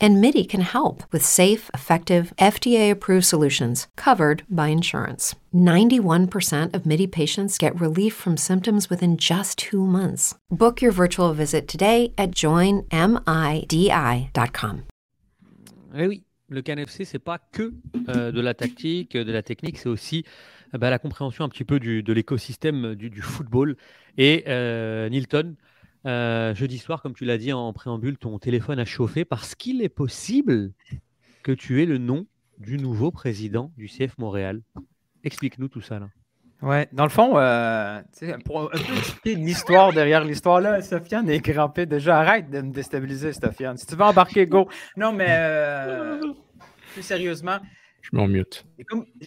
And MIDI can help with safe, effective, FDA approved solutions covered by insurance. 91% of MIDI patients get relief from symptoms within just two months. Book your virtual visit today at joinmidi.com. Eh oui, le CanFC, c'est pas que euh, de la tactique, de la technique, c'est aussi bah, la compréhension un petit peu du, de l'écosystème du, du, football. Et euh, Nilton, euh, jeudi soir, comme tu l'as dit en préambule, ton téléphone a chauffé parce qu'il est possible que tu aies le nom du nouveau président du CF Montréal. Explique-nous tout ça là. Ouais, dans le fond, euh, pour un peu expliquer l'histoire derrière l'histoire, là, Sofiane est crampé déjà. Arrête de me déstabiliser, Sofiane. Si tu veux embarquer, go. Non, mais euh, plus sérieusement. Je m'en mute.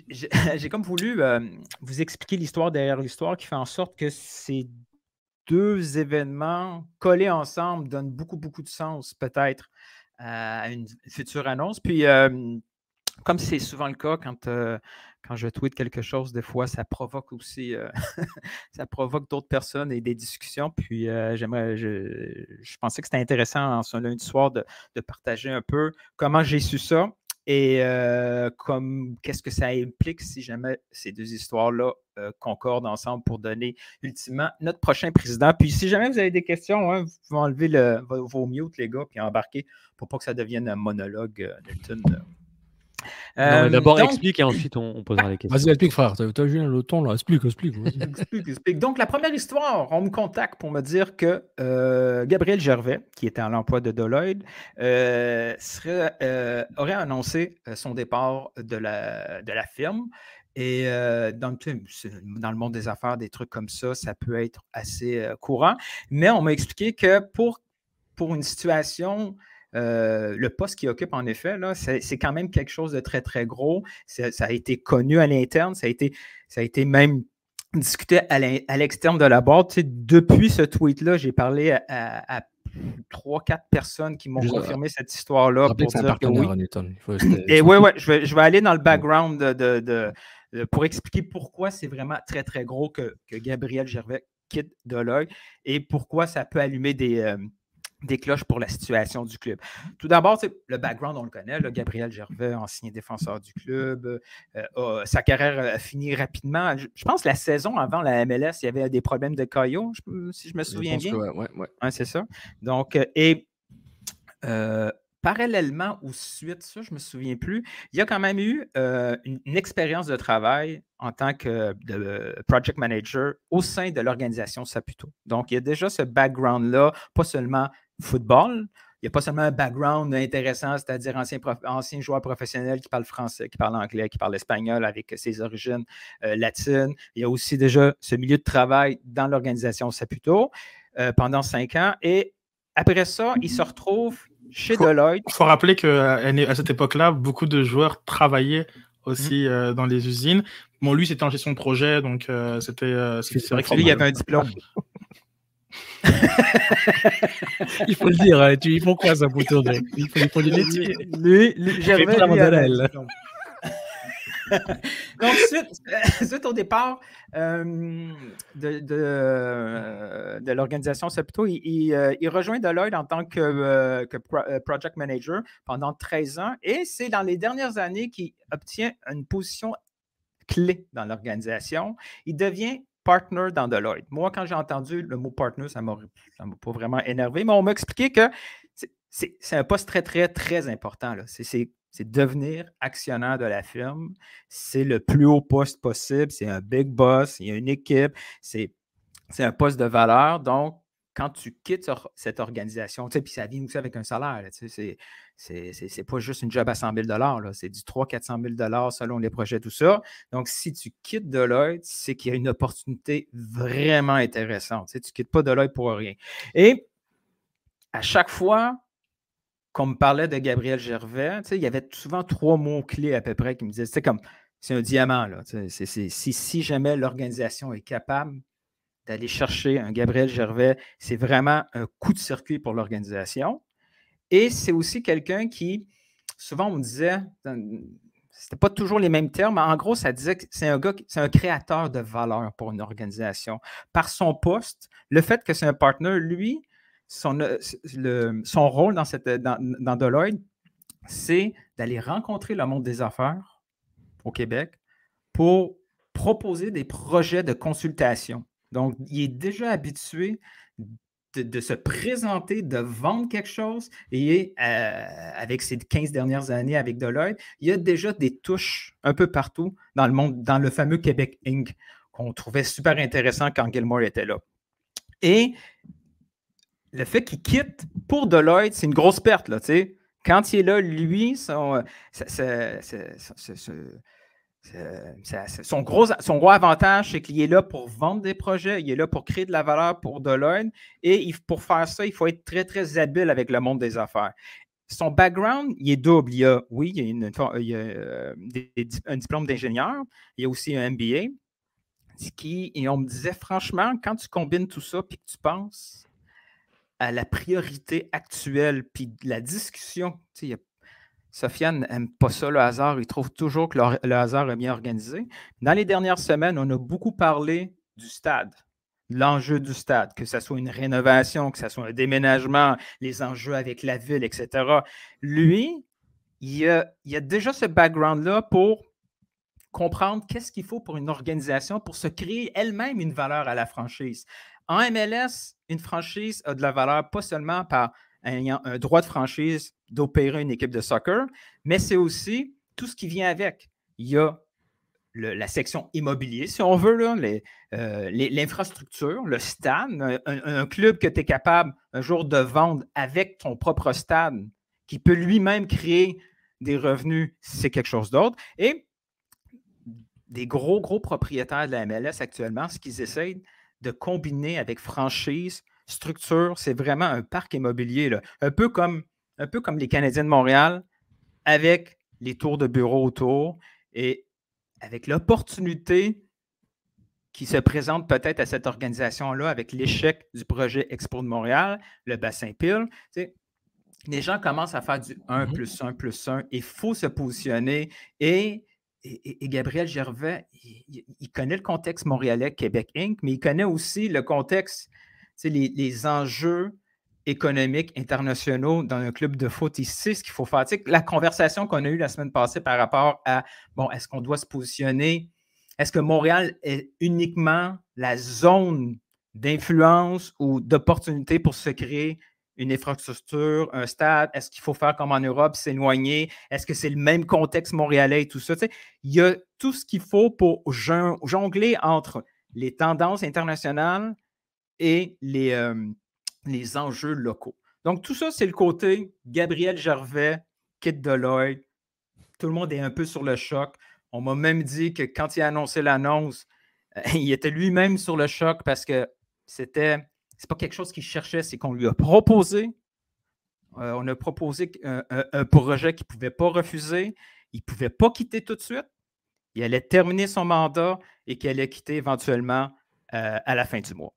J'ai comme, voulu euh, vous expliquer l'histoire derrière l'histoire qui fait en sorte que ces deux événements collés ensemble donnent beaucoup, beaucoup de sens, peut-être, à une future annonce. Puis, comme c'est souvent le cas quand quand je tweete quelque chose, des fois, ça provoque aussi, ça provoque d'autres personnes et des discussions. Puis j'aimerais, je, pensais que c'était intéressant en ce lundi soir de, partager un peu comment j'ai su ça et euh, comme qu'est-ce que ça implique si jamais ces deux histoires-là concordent ensemble pour donner ultimement notre prochain président? Puis si jamais vous avez des questions, hein, vous pouvez enlever le, vos, mutes, les gars, puis embarquer pour pas que ça devienne un monologue, Newton. Euh, D'abord, explique et ensuite on, posera les questions. Vas-y, explique, frère. T'as vu le ton là. Explique, explique, explique, explique. Donc, la première histoire, on me contacte pour me dire que euh, Gabriel Gervais, qui était à l'emploi de Deloitte, euh, serait, euh, aurait annoncé son départ de la, de la firme. Et dans, dans, le monde des affaires, des trucs comme ça, ça peut être assez courant. Mais on m'a expliqué que pour, pour une situation euh, le poste qu'il occupe, en effet, c'est quand même quelque chose de très, très gros. Ça a été connu à l'interne, ça, a été, ça a été même discuté à l'externe de la boîte. depuis ce tweet-là, j'ai parlé à, trois, quatre personnes qui m'ont confirmé cette histoire-là pour dire que oui. Et oui, ouais, je vais, je vais aller dans le background de, pour expliquer pourquoi c'est vraiment très, très gros que, Gabriel Gervais quitte Deloitte et pourquoi ça peut allumer des, euh, des cloches pour la situation du club. Tout d'abord, le background, on le connaît. Gabriel Gervais, ancien défenseur du club. Euh, sa carrière a fini rapidement. Je, pense que la saison avant la MLS, il y avait des problèmes de caillot, si je me souviens bien. Oui, ouais, c'est ça. Donc, euh, et euh, parallèlement ou suite, ça, je ne me souviens plus, il y a quand même eu une, expérience de travail en tant que project manager au sein de l'organisation Saputo. Donc, il y a déjà ce background-là, pas seulement football. Il n'y a pas seulement un background intéressant, c'est-à-dire ancien, ancien joueur professionnel qui parle français, qui parle anglais, qui parle espagnol avec ses origines euh, latines. Il y a aussi déjà ce milieu de travail dans l'organisation Saputo euh, pendant cinq ans. Et après ça, il se retrouve chez Deloitte. Il faut rappeler qu'à cette époque-là, beaucoup de joueurs travaillaient aussi mmh. euh, dans les usines. Bon, lui, c'était en gestion de projet, donc c'était. c'est vrai que lui, il avait un diplôme. il faut le dire, hein, tu, ils font quoi ça pour tourner? Il faut, il faut les métiers. Lui, lui Gervais, lui, Donc, suite, suite, au départ euh, de, de, euh, de l'organisation Septo, il, il, euh, il, rejoint Deloitte en tant que, euh, que pro, euh, project manager pendant 13 ans et c'est dans les dernières années qu'il obtient une position clé dans l'organisation. Il devient partner dans Deloitte. Moi, quand j'ai entendu le mot partner, ça m'a pas vraiment énervé, mais on m'a expliqué que c'est un poste très, très, très important. C'est devenir actionnaire de la firme. C'est le plus haut poste possible. C'est un big boss. Il y a une équipe. C'est un poste de valeur. Donc, quand tu quittes cette organisation, puis ça vient aussi avec un salaire, c'est c'est pas juste une job à 100 000 c'est du 300-400 000 selon les projets, tout ça. Donc, si tu quittes Deloitte, c'est qu'il y a une opportunité vraiment intéressante. Tu ne quittes pas Deloitte pour rien. Et à chaque fois qu'on me parlait de Gabriel Gervais, il y avait souvent trois mots-clés à peu près qui me disaient, c'est comme, c'est un diamant. Là, si, si jamais l'organisation est capable d'aller chercher un Gabriel Gervais, c'est vraiment un coup de circuit pour l'organisation. Et c'est aussi quelqu'un qui, souvent on me disait, c'était pas toujours les mêmes termes, mais en gros, ça disait que c'est un gars, c'est un créateur de valeur pour une organisation. Par son poste, le fait que c'est un partner, lui, son, euh, rôle dans, dans Deloitte, c'est d'aller rencontrer le monde des affaires au Québec pour proposer des projets de consultation. Donc, il est déjà habitué de, se présenter, de vendre quelque chose. Et euh, avec ses 15 dernières années avec Deloitte, il y a déjà des touches un peu partout dans le monde, dans le fameux Québec Inc., qu'on trouvait super intéressant quand Gilmore était là. Et le fait qu'il quitte pour Deloitte, c'est une grosse perte. Là, Quand il est là, lui, son, son gros, son gros avantage, c'est qu'il est là pour vendre des projets, il est là pour créer de la valeur pour Deloitte. Et pour faire ça, il faut être très, très habile avec le monde des affaires. Son background, il est double. Il y a, oui, il y a, euh, un diplôme d'ingénieur, il y a aussi un MBA. Qui, et on me disait, franchement, quand tu combines tout ça, puis que tu penses à la priorité actuelle, puis la discussion, il y a Sofiane n'aime pas ça, le hasard. Il trouve toujours que le, hasard est bien organisé. Dans les dernières semaines, on a beaucoup parlé du stade, l'enjeu du stade, que ce soit une rénovation, que ce soit un déménagement, les enjeux avec la ville, etc. Lui, il a, il a déjà ce background-là pour comprendre qu'est-ce qu'il faut pour une organisation pour se créer elle-même une valeur à la franchise. En MLS, une franchise a de la valeur pas seulement par ayant un droit de franchise d'opérer une équipe de soccer, mais c'est aussi tout ce qui vient avec. Il y a la section immobilier, si on veut, euh, l'infrastructure, le stade, un, club que tu es capable un jour de vendre avec ton propre stade, qui peut lui-même créer des revenus si c'est quelque chose d'autre. Et des gros, gros propriétaires de la MLS actuellement, ce qu'ils essayent de combiner avec franchise, structure, c'est vraiment un parc immobilier, un, peu comme, un peu comme les Canadiens de Montréal, avec les tours de bureau autour et avec l'opportunité qui se présente peut-être à cette organisation-là avec l'échec du projet Expo de Montréal, le bassin pile. les gens commencent à faire du 1 mm-hmm. plus 1 plus 1. Il faut se positionner. Et, et, Gabriel Gervais, il, connaît le contexte montréalais, Québec Inc., mais il connaît aussi le contexte les, enjeux économiques internationaux dans un club de foot, il sait ce qu'il faut faire. la conversation qu'on a eue la semaine passée par rapport à, bon, est-ce qu'on doit se positionner? Est-ce que Montréal est uniquement la zone d'influence ou d'opportunité pour se créer une infrastructure, un stade? Est-ce qu'il faut faire comme en Europe, s'éloigner? Est-ce que c'est le même contexte montréalais et tout ça? il y a tout ce qu'il faut pour jongler entre les tendances internationales et les, les enjeux locaux. Donc, tout ça, c'est le côté Gabriel Gervais, Kit Deloitte. Tout le monde est un peu sur le choc. On m'a même dit que quand il a annoncé l'annonce, il était lui-même sur le choc parce que c'était, c'est pas quelque chose qu'il cherchait, c'est qu'on lui a proposé. Euh, on a proposé un, projet qu'il ne pouvait pas refuser. Il ne pouvait pas quitter tout de suite. Il allait terminer son mandat et qu'il allait quitter éventuellement euh, à la fin du mois.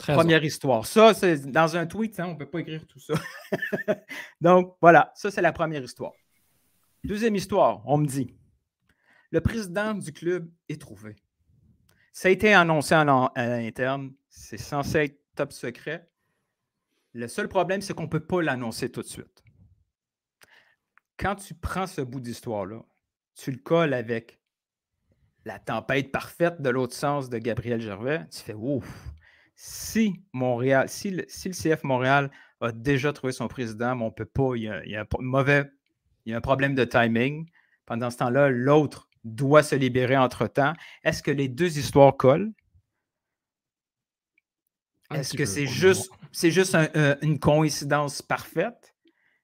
Première histoire. Ça, c'est dans un tweet, hein, on ne peut pas écrire tout ça. Donc, voilà, ça, c'est la première histoire. Deuxième histoire, on me dit le président du club est trouvé. Ça a été annoncé en, à l'interne. C'est censé être top secret. Le seul problème, c'est qu'on ne peut pas l'annoncer tout de suite. Quand tu prends ce bout d'histoire-là, tu le colles avec la tempête parfaite de l'autre sens de Gabriel Gervais, tu fais ouf, si Montréal, si le, CF Montréal a déjà trouvé son président, mais on ne peut pas, il y, a, un mauvais, il y a un problème de timing. Pendant ce temps-là, l'autre doit se libérer entre-temps. Est-ce que les deux histoires collent? Est-ce que c'est juste, c'est juste une coïncidence parfaite?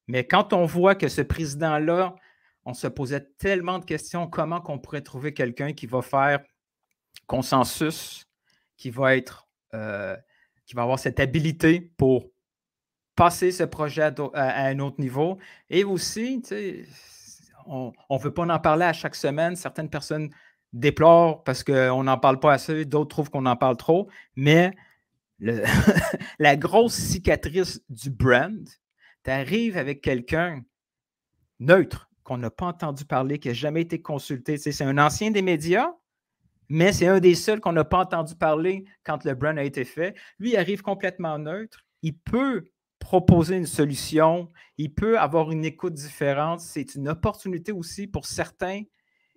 Mais quand on voit que ce président-là, on se posait tellement de questions, comment qu'on pourrait trouver quelqu'un qui va faire consensus, qui va être euh, qui va avoir cette habilité pour passer ce projet à, un autre niveau. Et aussi, on ne veut pas en parler à chaque semaine. Certaines personnes déplorent parce qu'on n'en parle pas assez, d'autres trouvent qu'on en parle trop. Mais la grosse cicatrice du brand, tu arrives avec quelqu'un neutre, qu'on n'a pas entendu parler, qui n'a jamais été consulté. c'est un ancien des médias, mais c'est un des seuls qu'on n'a pas entendu parler quand le brand a été fait. Lui, il arrive complètement neutre. Il peut proposer une solution. Il peut avoir une écoute différente. C'est une opportunité aussi pour certains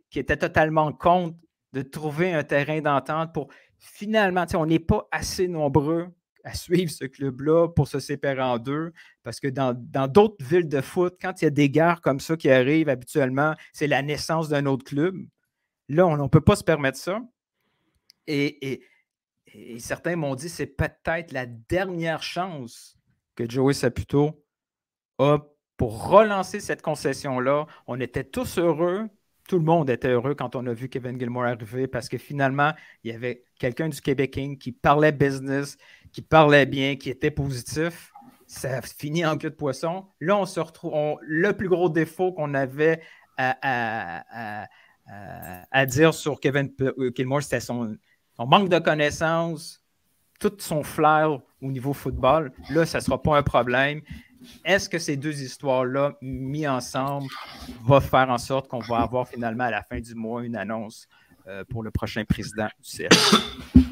qui étaient totalement contre de trouver un terrain d'entente pour finalement, on n'est pas assez nombreux à suivre ce club-là pour se séparer en deux. Parce que dans d'autres villes de foot, quand il y a des guerres comme ça qui arrivent habituellement, c'est la naissance d'un autre club. Là, on ne peut pas se permettre ça. Et, certains m'ont dit c'est peut-être la dernière chance que Joey Saputo a pour relancer cette concession-là. On était tous heureux. Tout le monde était heureux quand on a vu Kevin Gilmore arriver parce que finalement, il y avait quelqu'un du Québec King qui parlait business, qui parlait bien, qui était positif. Ça finit en queue de poisson. Là, on se retrouve. le plus gros défaut qu'on avait à, dire sur Kevin euh, Gilmore, c'était son, manque de connaissances, tout son flair au niveau football, là, ça ne sera pas un problème. Est-ce que ces deux histoires-là, mis ensemble, vont faire en sorte qu'on va avoir finalement à la fin du mois une annonce euh, pour le prochain président du CF?